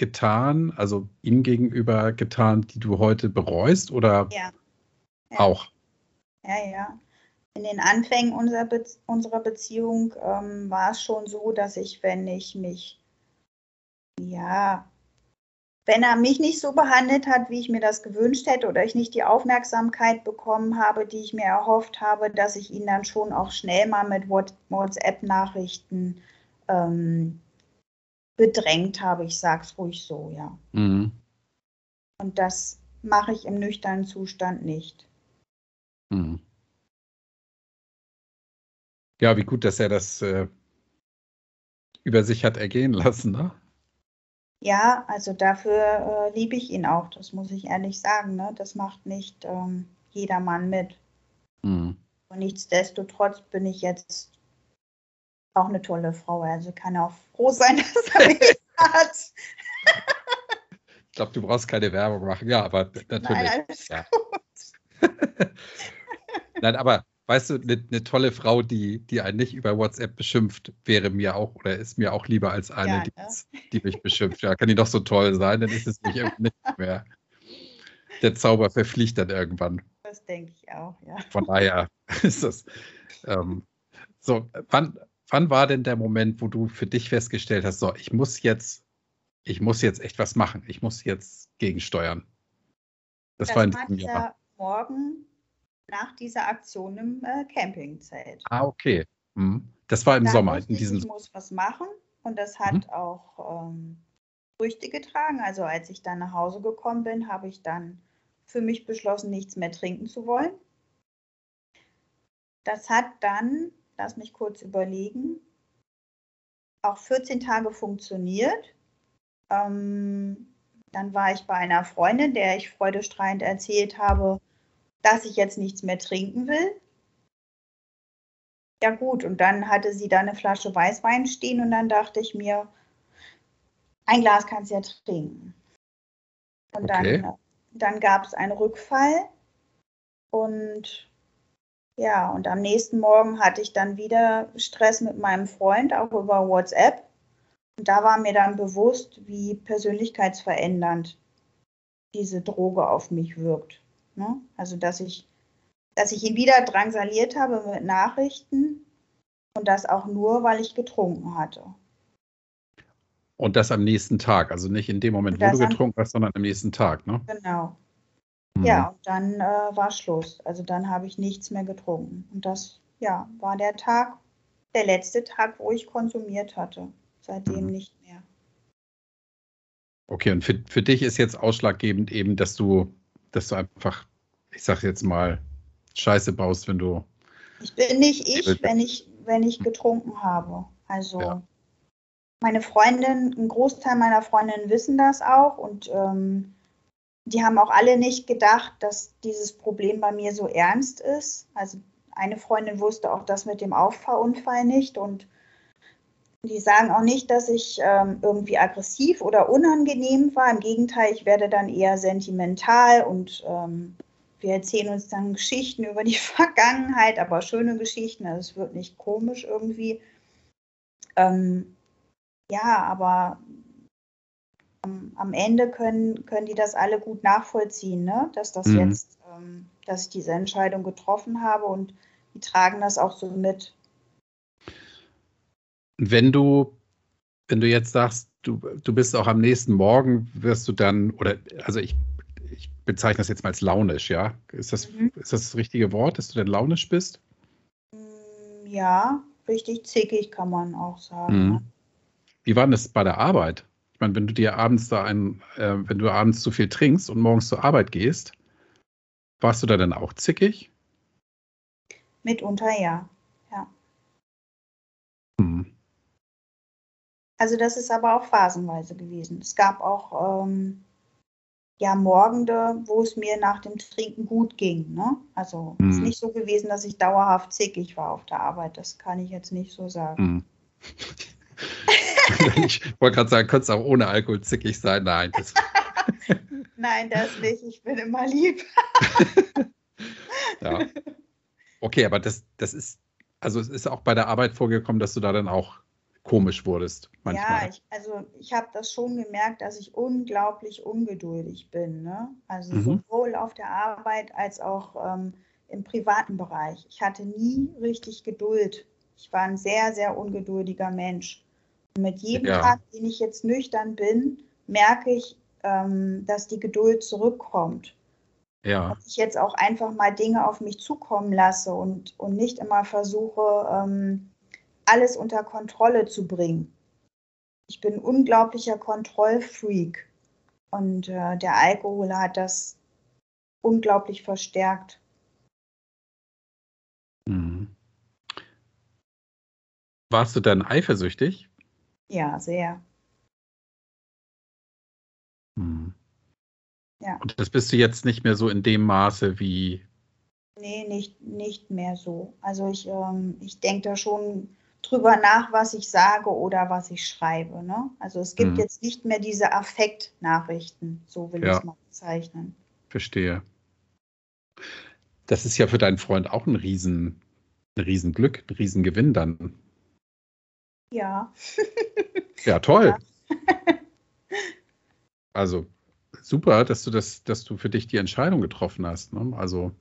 getan, also ihm gegenüber getan, die du heute bereust oder ja. ja. auch? Ja, ja. In den Anfängen unserer, Be unserer Beziehung ähm, war es schon so, dass ich, wenn ich mich ja wenn er mich nicht so behandelt hat, wie ich mir das gewünscht hätte oder ich nicht die Aufmerksamkeit bekommen habe, die ich mir erhofft habe, dass ich ihn dann schon auch schnell mal mit WhatsApp-Nachrichten ähm, bedrängt habe. Ich sage es ruhig so, ja. Mhm. Und das mache ich im nüchternen Zustand nicht. Mhm. Ja, wie gut, dass er das äh, über sich hat ergehen lassen, ne? Ja, also dafür äh, liebe ich ihn auch, das muss ich ehrlich sagen. Ne? Das macht nicht ähm, jedermann mit. Mhm. Und nichtsdestotrotz bin ich jetzt auch eine tolle Frau. Also kann er auch froh sein, dass er mich hat. Ich glaube, du brauchst keine Werbung machen. Ja, aber natürlich. Nein, alles ja. gut. Nein, aber weißt du, eine ne tolle Frau, die, die einen nicht über WhatsApp beschimpft, wäre mir auch oder ist mir auch lieber als eine, ja, ne? die, mich beschimpft. Ja, kann die doch so toll sein, dann ist es nicht, nicht mehr. Der Zauber verfliegt dann irgendwann. Das denke ich auch, ja. Von daher ist das. Ähm, so, wann, wann war denn der Moment, wo du für dich festgestellt hast, so, ich muss jetzt, ich muss jetzt echt was machen, ich muss jetzt gegensteuern? Das, das war in diesem Jahr. Morgen nach dieser Aktion im äh, Campingzelt. Ah, okay. Hm. Das war im da Sommer. In diesem ich muss was machen und das hat hm. auch ähm, Früchte getragen. Also als ich dann nach Hause gekommen bin, habe ich dann für mich beschlossen, nichts mehr trinken zu wollen. Das hat dann, lass mich kurz überlegen, auch 14 Tage funktioniert. Ähm, dann war ich bei einer Freundin, der ich freudestrahlend erzählt habe, dass ich jetzt nichts mehr trinken will. Ja gut, und dann hatte sie da eine Flasche Weißwein stehen und dann dachte ich mir, ein Glas kannst du ja trinken. Und okay. dann, dann gab es einen Rückfall und ja, und am nächsten Morgen hatte ich dann wieder Stress mit meinem Freund, auch über WhatsApp. Und da war mir dann bewusst, wie persönlichkeitsverändernd diese Droge auf mich wirkt. Ne? Also, dass ich, dass ich ihn wieder drangsaliert habe mit Nachrichten und das auch nur, weil ich getrunken hatte. Und das am nächsten Tag, also nicht in dem Moment, wo du getrunken hast, sondern am nächsten Tag, ne? Genau. Mhm. Ja, und dann äh, war Schluss. Also dann habe ich nichts mehr getrunken. Und das, ja, war der Tag, der letzte Tag, wo ich konsumiert hatte. Seitdem mhm. nicht mehr. Okay, und für, für dich ist jetzt ausschlaggebend eben, dass du, dass du einfach, ich sag jetzt mal, Scheiße baust, wenn du. Ich bin nicht ich, wenn ich, wenn ich getrunken habe. Also ja. meine Freundin, ein Großteil meiner Freundinnen wissen das auch und ähm, die haben auch alle nicht gedacht, dass dieses Problem bei mir so ernst ist. Also eine Freundin wusste auch das mit dem Auffahrunfall nicht und die sagen auch nicht, dass ich ähm, irgendwie aggressiv oder unangenehm war. Im Gegenteil, ich werde dann eher sentimental und ähm, wir erzählen uns dann Geschichten über die Vergangenheit, aber schöne Geschichten. Also es wird nicht komisch irgendwie. Ähm, ja, aber am, am, Ende können, können die das alle gut nachvollziehen, ne? dass das mhm. jetzt, ähm, dass ich diese Entscheidung getroffen habe und die tragen das auch so mit. Wenn du, wenn du jetzt sagst, du, du bist auch am nächsten Morgen, wirst du dann, oder also ich, ich bezeichne das jetzt mal als launisch, ja? Ist das, mhm. ist das das richtige Wort, dass du denn launisch bist? Mm, ja, richtig zickig kann man auch sagen. Mhm. Wie war denn das bei der Arbeit? Ich meine, wenn du dir abends da ein, äh, wenn du abends zu viel trinkst und morgens zur Arbeit gehst, warst du da dann auch zickig? Mitunter ja, ja. Hm. Also das ist aber auch phasenweise gewesen. Es gab auch ähm, ja Morgende, wo es mir nach dem Trinken gut ging. Ne? Also es hm. ist nicht so gewesen, dass ich dauerhaft zickig war auf der Arbeit. Das kann ich jetzt nicht so sagen. Hm. ich wollte gerade sagen, könnte es auch ohne Alkohol zickig sein? Nein. Das Nein, das nicht. Ich bin immer lieb. ja. Okay, aber das, das ist, also es ist auch bei der Arbeit vorgekommen, dass du da dann auch komisch wurdest manchmal. Ja, ich, also ich habe das schon gemerkt, dass ich unglaublich ungeduldig bin. Ne? Also mhm. sowohl auf der Arbeit als auch ähm, im privaten Bereich. Ich hatte nie richtig Geduld. Ich war ein sehr, sehr ungeduldiger Mensch. Mit jedem ja. Tag, den ich jetzt nüchtern bin, merke ich, ähm, dass die Geduld zurückkommt. Ja. Dass ich jetzt auch einfach mal Dinge auf mich zukommen lasse und, und nicht immer versuche, ähm, alles unter Kontrolle zu bringen. Ich bin ein unglaublicher Kontrollfreak und äh, der Alkohol hat das unglaublich verstärkt. Mhm. Warst du dann eifersüchtig? Ja, sehr. Hm. Ja. Und das bist du jetzt nicht mehr so in dem Maße wie. Nee, nicht, nicht mehr so. Also ich, ähm, ich denke da schon drüber nach, was ich sage oder was ich schreibe. Ne? Also es gibt hm. jetzt nicht mehr diese Affektnachrichten, so will ja. ich es mal bezeichnen. Verstehe. Das ist ja für deinen Freund auch ein Riesen, ein Riesenglück, ein Riesengewinn dann. Ja. ja, toll. Ja. also super, dass du das, dass du für dich die Entscheidung getroffen hast. Ne? Also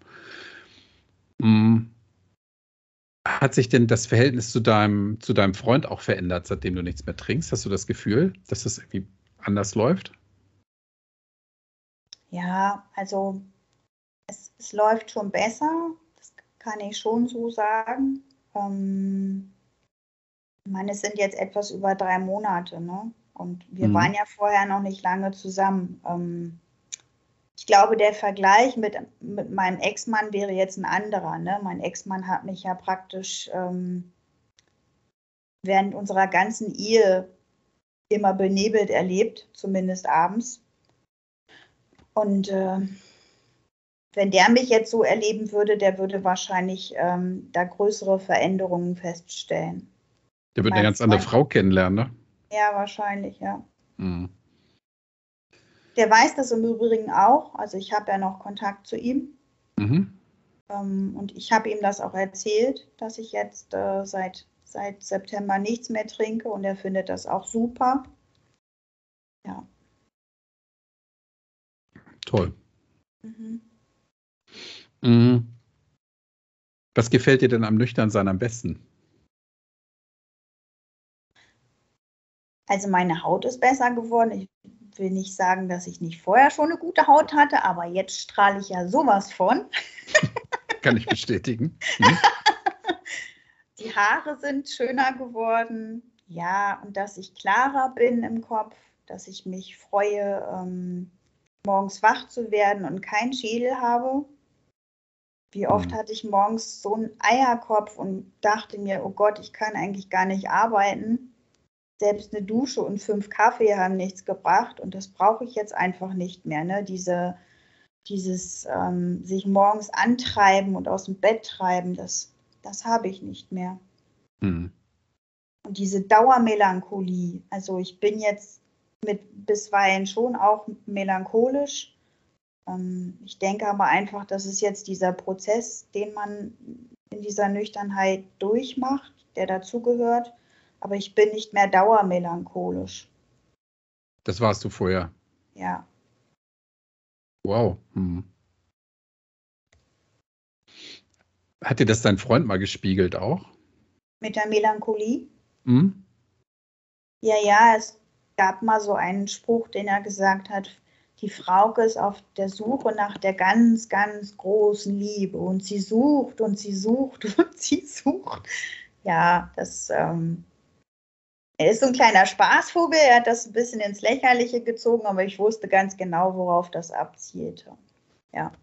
mh, mm, hat sich denn das Verhältnis zu deinem, zu deinem Freund auch verändert, seitdem du nichts mehr trinkst? Hast du das Gefühl, dass das irgendwie anders läuft? Ja, also es, es läuft schon besser, das kann ich schon so sagen. Ähm, ich meine, es sind jetzt etwas über drei Monate, ne? Und wir mhm. waren ja vorher noch nicht lange zusammen. Ähm, ich glaube, der Vergleich mit, mit meinem Ex-Mann wäre jetzt ein anderer. Ne? Mein Ex-Mann hat mich ja praktisch ähm, während unserer ganzen Ehe immer benebelt erlebt, zumindest abends. Und äh, wenn der mich jetzt so erleben würde, der würde wahrscheinlich ähm, da größere Veränderungen feststellen. Der wird eine ganz andere Frau kennenlernen, ne? Ja, wahrscheinlich, ja. Mhm. Der weiß das im Übrigen auch. Also ich habe ja noch Kontakt zu ihm. Mhm. Ähm, und ich habe ihm das auch erzählt, dass ich jetzt äh, seit, seit September nichts mehr trinke und er findet das auch super. Ja. Toll. Mhm. Mhm. Was gefällt dir denn am Nüchternsein am besten? Also meine Haut ist besser geworden. Ich will nicht sagen, dass ich nicht vorher schon eine gute Haut hatte, aber jetzt strahle ich ja sowas von. Kann ich bestätigen. Hm? Die Haare sind schöner geworden. Ja, und dass ich klarer bin im Kopf, dass ich mich freue, ähm, morgens wach zu werden und keinen Schädel habe. Wie oft mhm. hatte ich morgens so einen Eierkopf und dachte mir, oh Gott, ich kann eigentlich gar nicht arbeiten. Selbst eine Dusche und fünf Kaffee haben nichts gebracht und das brauche ich jetzt einfach nicht mehr. Ne? Diese, dieses ähm, sich morgens antreiben und aus dem Bett treiben, das, das habe ich nicht mehr. Mhm. Und diese Dauermelancholie, also ich bin jetzt mit bisweilen schon auch melancholisch. Ähm, ich denke aber einfach, das ist jetzt dieser Prozess, den man in dieser Nüchternheit durchmacht, der dazugehört. Aber ich bin nicht mehr dauermelancholisch. Das warst du vorher. Ja. Wow. Hm. Hat dir das dein Freund mal gespiegelt auch? Mit der Melancholie? Hm? Ja, ja, es gab mal so einen Spruch, den er gesagt hat, die Frauke ist auf der Suche nach der ganz, ganz großen Liebe und sie sucht und sie sucht und sie sucht. Ja, das ähm, er ist so ein kleiner Spaßvogel, er hat das ein bisschen ins Lächerliche gezogen, aber ich wusste ganz genau, worauf das abzielte. Ja.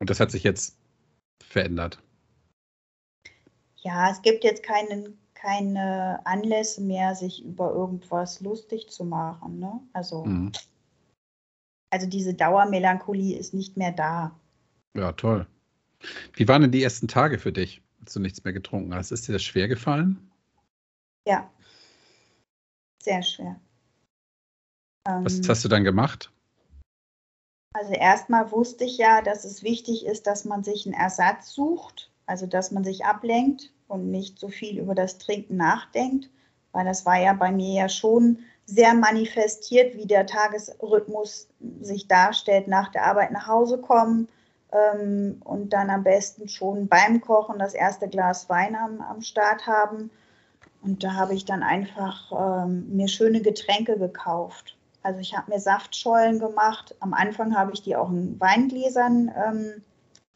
Und das hat sich jetzt verändert. Ja, es gibt jetzt keinen, keine Anlässe mehr, sich über irgendwas lustig zu machen. Ne? Also, mhm. also diese Dauermelancholie ist nicht mehr da. Ja, toll. Wie waren denn die ersten Tage für dich, als du nichts mehr getrunken hast? Ist dir das schwer gefallen? Ja, sehr schwer. Was ähm, hast du dann gemacht? Also erstmal wusste ich ja, dass es wichtig ist, dass man sich einen Ersatz sucht, also dass man sich ablenkt und nicht so viel über das Trinken nachdenkt, weil das war ja bei mir ja schon sehr manifestiert, wie der Tagesrhythmus sich darstellt, nach der Arbeit nach Hause kommen ähm, und dann am besten schon beim Kochen das erste Glas Wein am, am Start haben und da habe ich dann einfach ähm, mir schöne Getränke gekauft. Also ich habe mir Saftschollen gemacht. Am Anfang habe ich die auch in Weingläsern ähm,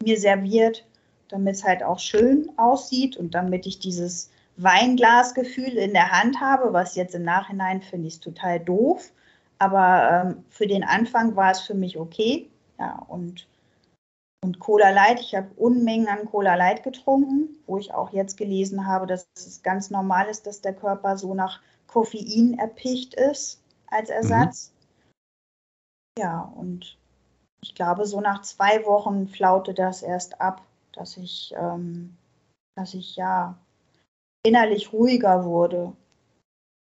mir serviert, damit es halt auch schön aussieht und damit ich dieses Weinglasgefühl in der Hand habe, was jetzt im Nachhinein finde ich total doof. Aber ähm, für den Anfang war es für mich okay. Ja, und und Cola Light, ich habe Unmengen an Cola Light getrunken, wo ich auch jetzt gelesen habe, dass es ganz normal ist, dass der Körper so nach Koffein erpicht ist als Ersatz. Mhm. Ja, und ich glaube, so nach zwei Wochen flaute das erst ab, dass ich, ähm, dass ich ja innerlich ruhiger wurde,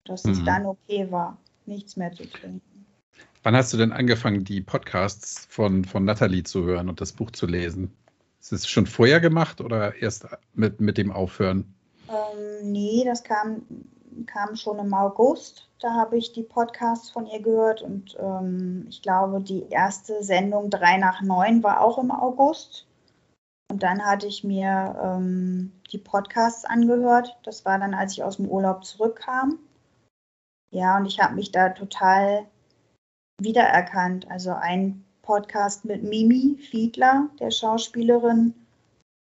dass mhm. es dann okay war, nichts mehr zu trinken. Wann hast du denn angefangen, die Podcasts von, von Nathalie zu hören und das Buch zu lesen? Ist es schon vorher gemacht oder erst mit, mit dem Aufhören? Ähm, nee, das kam, kam schon im August. Da habe ich die Podcasts von ihr gehört und ähm, ich glaube, die erste Sendung 3 nach 9 war auch im August. Und dann hatte ich mir ähm, die Podcasts angehört. Das war dann, als ich aus dem Urlaub zurückkam. Ja, und ich habe mich da total wiedererkannt. Also ein Podcast mit Mimi Fiedler, der Schauspielerin.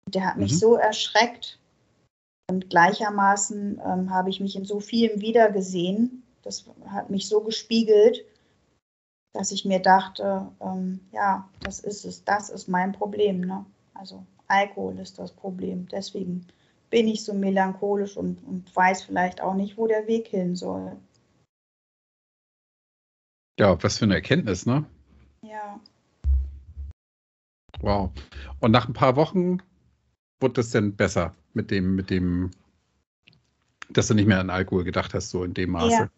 Der hat mich mhm. so erschreckt. Und gleichermaßen ähm, habe ich mich in so vielem wiedergesehen. Das hat mich so gespiegelt, dass ich mir dachte, ähm, ja, das ist es, das ist mein Problem. Ne? Also Alkohol ist das Problem. Deswegen bin ich so melancholisch und, und weiß vielleicht auch nicht, wo der Weg hin soll. Ja, was für eine Erkenntnis, ne? Ja. Wow. Und nach ein paar Wochen wurde es denn besser mit dem, mit dem, dass du nicht mehr an Alkohol gedacht hast, so in dem Maße.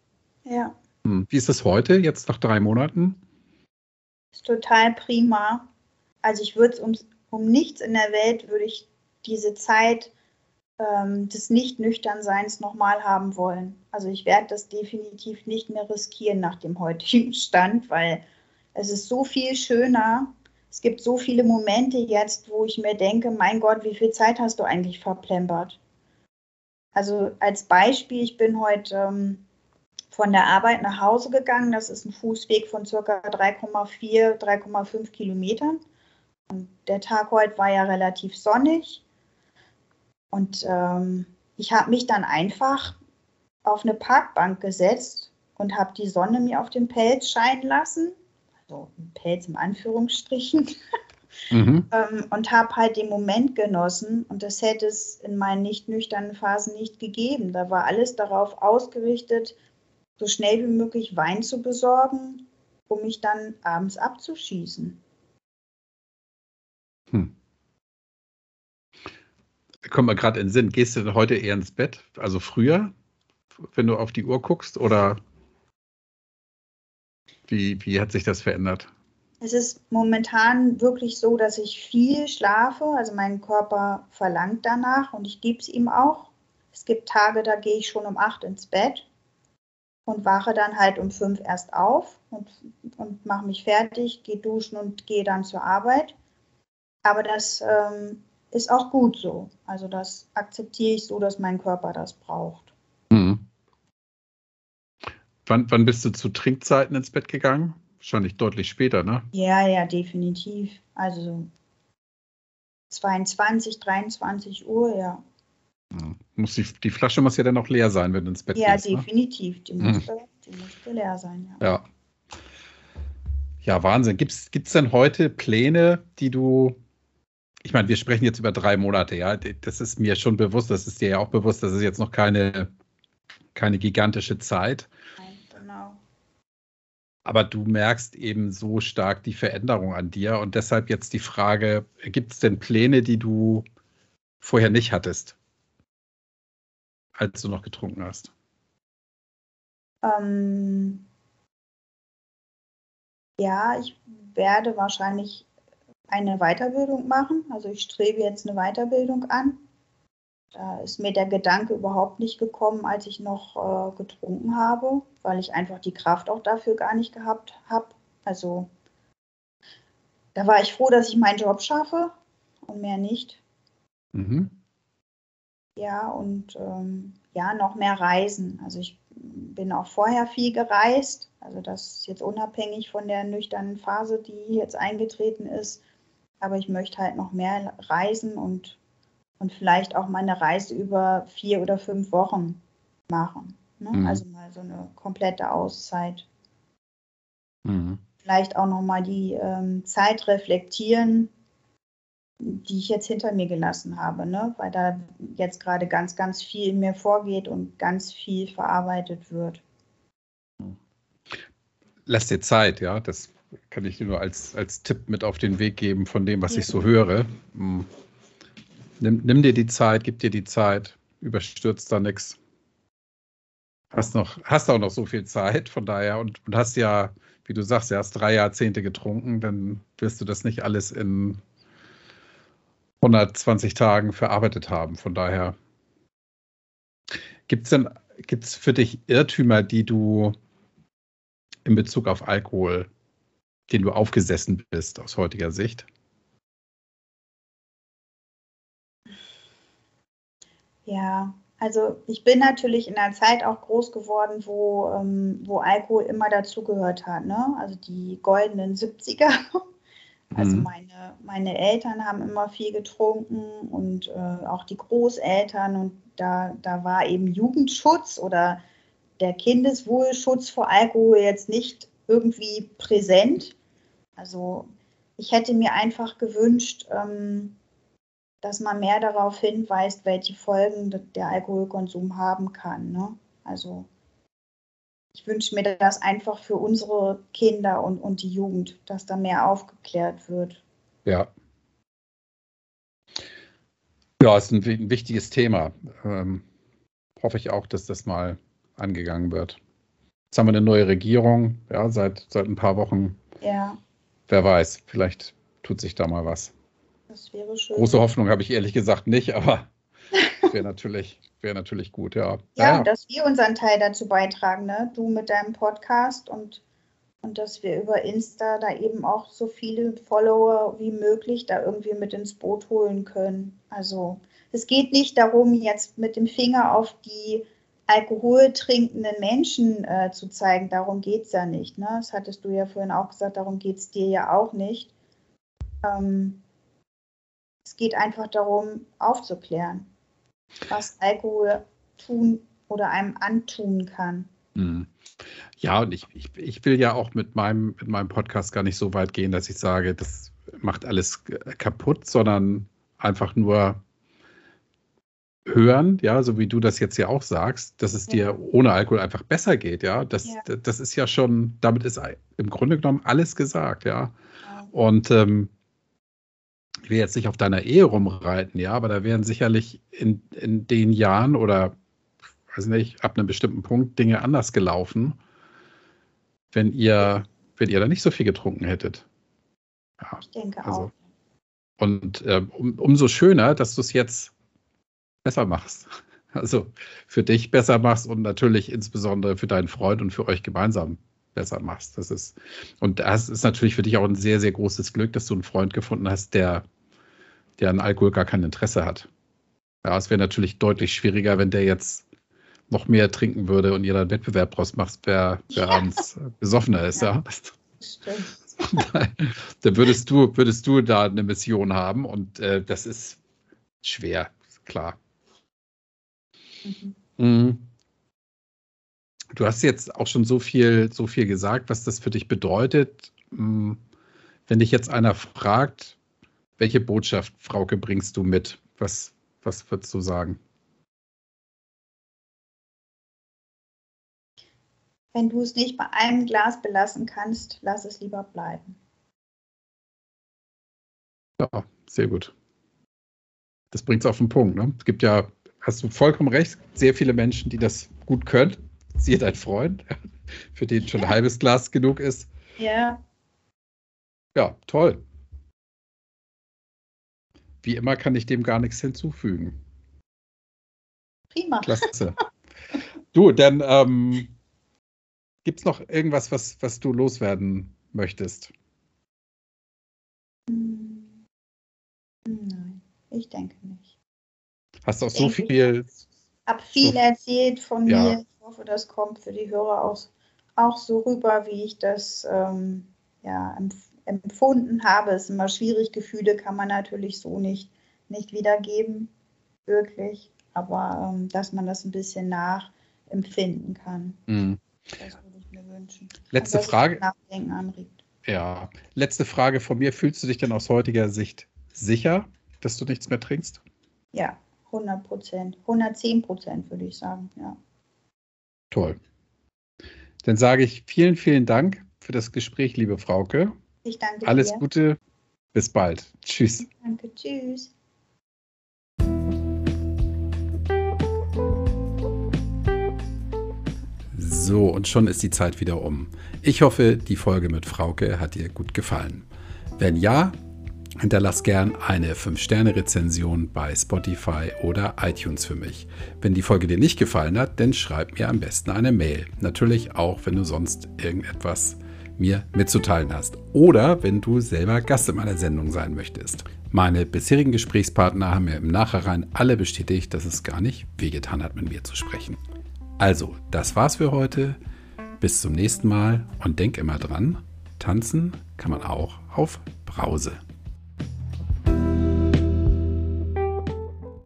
Ja. ja. Hm. Wie ist es heute, jetzt nach drei Monaten? Ist total prima. Also ich würde es um, um nichts in der Welt würde ich diese Zeit ähm, des Nicht-Nüchtern-Seins nochmal haben wollen. Also ich werde das definitiv nicht mehr riskieren nach dem heutigen Stand, weil es ist so viel schöner. Es gibt so viele Momente jetzt, wo ich mir denke, mein Gott, wie viel Zeit hast du eigentlich verplempert? Also als Beispiel, ich bin heute ähm, von der Arbeit nach Hause gegangen. Das ist ein Fußweg von circa 3,4, 3,5 Kilometern. Und der Tag heute war ja relativ sonnig. Und ähm, ich habe mich dann einfach auf eine Parkbank gesetzt und habe die Sonne mir auf den Pelz scheinen lassen. Also Pelz im Anführungsstrichen. Mhm. ähm, und habe halt den Moment genossen und das hätte es in meinen nicht nüchternen Phasen nicht gegeben. Da war alles darauf ausgerichtet, so schnell wie möglich Wein zu besorgen, um mich dann abends abzuschießen. Hm. Kommt mal gerade in den Sinn, gehst du heute eher ins Bett, also früher, wenn du auf die Uhr guckst, oder wie, wie hat sich das verändert? Es ist momentan wirklich so, dass ich viel schlafe, also mein Körper verlangt danach und ich gebe es ihm auch. Es gibt Tage, da gehe ich schon um acht ins Bett und wache dann halt um fünf erst auf und, und mache mich fertig, gehe duschen und gehe dann zur Arbeit. Aber das ähm, ist auch gut so. Also das akzeptiere ich so, dass mein Körper das braucht. Mhm. Wann, wann bist du zu Trinkzeiten ins Bett gegangen? Wahrscheinlich deutlich später, ne? Ja, ja, definitiv. Also 22, 23 Uhr, ja. Hm. Muss die, die Flasche muss ja dann auch leer sein, wenn du ins Bett ja, gehst. Ja, definitiv. Ne? Die, musste, hm. die musste leer sein, ja. Ja, ja Wahnsinn. Gibt es denn heute Pläne, die du ich meine, wir sprechen jetzt über drei Monate, ja. Das ist mir schon bewusst, das ist dir ja auch bewusst, das ist jetzt noch keine, keine gigantische Zeit. Genau. Aber du merkst eben so stark die Veränderung an dir und deshalb jetzt die Frage, gibt es denn Pläne, die du vorher nicht hattest? als du noch getrunken hast? Ähm, ja, ich werde wahrscheinlich eine Weiterbildung machen. Also ich strebe jetzt eine Weiterbildung an. Da ist mir der Gedanke überhaupt nicht gekommen, als ich noch äh, getrunken habe, weil ich einfach die Kraft auch dafür gar nicht gehabt habe. Also da war ich froh, dass ich meinen Job schaffe und mehr nicht. Mhm. Ja, und ähm, ja, noch mehr reisen. Also ich bin auch vorher viel gereist. Also das ist jetzt unabhängig von der nüchternen Phase, die jetzt eingetreten ist. Aber ich möchte halt noch mehr reisen und, und vielleicht auch meine Reise über vier oder fünf Wochen machen. Ne? Mhm. Also mal so eine komplette Auszeit. Mhm. Vielleicht auch noch mal die ähm, Zeit reflektieren, die ich jetzt hinter mir gelassen habe, ne? weil da jetzt gerade ganz, ganz viel in mir vorgeht und ganz viel verarbeitet wird. Lass dir Zeit, ja. Das kann ich dir nur als, als Tipp mit auf den Weg geben von dem, was ja. ich so höre. Hm. Nimm, nimm dir die Zeit, gib dir die Zeit, überstürzt da nichts. Hast, noch, hast auch noch so viel Zeit, von daher, und, und hast ja, wie du sagst, ja, hast drei Jahrzehnte getrunken, dann wirst du das nicht alles in 120 Tagen verarbeitet haben. Von daher gibt es denn gibt's für dich Irrtümer, die du in Bezug auf Alkohol, den du aufgesessen bist aus heutiger Sicht? Ja, also ich bin natürlich in einer Zeit auch groß geworden, wo, ähm, wo Alkohol immer dazugehört hat. Ne? Also die goldenen 70er. Also mhm. meine, meine Eltern haben immer viel getrunken und äh, auch die Großeltern und da, da war eben Jugendschutz oder der Kindeswohlschutz vor Alkohol jetzt nicht irgendwie präsent. Also ich hätte mir einfach gewünscht, ähm, dass man mehr darauf hinweist, welche Folgen der Alkoholkonsum haben kann. Ne? Also ich wünsche mir das einfach für unsere Kinder und, und die Jugend, dass da mehr aufgeklärt wird. Ja. Ja, ist ein, ein wichtiges Thema. Ähm, hoffe ich auch, dass das mal angegangen wird. Jetzt haben wir eine neue Regierung, ja, seit, seit ein paar Wochen. Ja. Wer weiß, vielleicht tut sich da mal was. Das wäre schön. Große Hoffnung habe ich ehrlich gesagt nicht, aber wäre natürlich wäre natürlich gut, ja. Ja, ja. dass wir unseren Teil dazu beitragen, ne? Du mit deinem Podcast und, und dass wir über Insta da eben auch so viele Follower wie möglich da irgendwie mit ins Boot holen können. Also es geht nicht darum, jetzt mit dem Finger auf die alkoholtrinkenden Menschen äh, zu zeigen. Darum geht es ja nicht. Ne? Das hattest du ja vorhin auch gesagt, darum geht es dir ja auch nicht. Ähm, es geht einfach darum, aufzuklären was Alkohol tun oder einem antun kann. Mhm. Ja, und ich, ich, ich will ja auch mit meinem, mit meinem Podcast gar nicht so weit gehen, dass ich sage, das macht alles kaputt, sondern einfach nur hören, ja, so wie du das jetzt ja auch sagst, dass es ja. dir ohne Alkohol einfach besser geht, ja. Das, ja. das ist ja schon, damit ist im Grunde genommen alles gesagt, ja. ja. Und ähm, ich will jetzt nicht auf deiner Ehe rumreiten, ja, aber da wären sicherlich in, in den Jahren oder weiß nicht, ab einem bestimmten Punkt Dinge anders gelaufen, wenn ihr, wenn ihr da nicht so viel getrunken hättet. Ja, ich denke also, auch. Und äh, um, umso schöner, dass du es jetzt besser machst. Also für dich besser machst und natürlich insbesondere für deinen Freund und für euch gemeinsam besser machst. Das ist, und das ist natürlich für dich auch ein sehr, sehr großes Glück, dass du einen Freund gefunden hast, der, der an Alkohol gar kein Interesse hat. Ja, es wäre natürlich deutlich schwieriger, wenn der jetzt noch mehr trinken würde und ihr dann Wettbewerb draus macht, wer, wer ja. abends besoffener ist, ja. ja. Stimmt. dann würdest du, würdest du da eine Mission haben und äh, das ist schwer, klar. Mhm. Du hast jetzt auch schon so viel, so viel gesagt, was das für dich bedeutet. Mhm. Wenn dich jetzt einer fragt, welche Botschaft, Frauke, bringst du mit? Was, was würdest du sagen? Wenn du es nicht bei einem Glas belassen kannst, lass es lieber bleiben. Ja, sehr gut. Das bringt es auf den Punkt. Ne? Es gibt ja hast du vollkommen recht, sehr viele Menschen, die das gut können. Siehe dein Freund, für den schon ein halbes Glas genug ist. Ja. Ja, toll. Wie immer kann ich dem gar nichts hinzufügen. Prima. Klasse. du, dann ähm, gibt es noch irgendwas, was, was du loswerden möchtest? Hm. Nein, ich denke nicht. Hast auch so viel. Ich habe viel so, erzählt von ja. mir. Ich hoffe, das kommt für die Hörer auch, auch so rüber, wie ich das ähm, ja, empfunden habe. Es ist immer schwierig. Gefühle kann man natürlich so nicht, nicht wiedergeben, wirklich. Aber ähm, dass man das ein bisschen nachempfinden kann. Mhm. Das würde ich mir wünschen. Letzte also, Frage. Nachdenken anregt. Ja, letzte Frage von mir. Fühlst du dich denn aus heutiger Sicht sicher, dass du nichts mehr trinkst? Ja, 100 Prozent, 110 Prozent würde ich sagen, ja. Toll. Dann sage ich vielen, vielen Dank für das Gespräch, liebe Frauke. Ich danke Alles dir. Gute, bis bald. Tschüss. Danke, tschüss. So, und schon ist die Zeit wieder um. Ich hoffe, die Folge mit Frauke hat dir gut gefallen. Wenn ja, Hinterlass gern eine 5-Sterne-Rezension bei Spotify oder iTunes für mich. Wenn die Folge dir nicht gefallen hat, dann schreib mir am besten eine Mail. Natürlich auch, wenn du sonst irgendetwas mir mitzuteilen hast. Oder wenn du selber Gast in meiner Sendung sein möchtest. Meine bisherigen Gesprächspartner haben mir im Nachhinein alle bestätigt, dass es gar nicht wehgetan hat, mit mir zu sprechen. Also, das war's für heute. Bis zum nächsten Mal und denk immer dran, tanzen kann man auch auf Brause.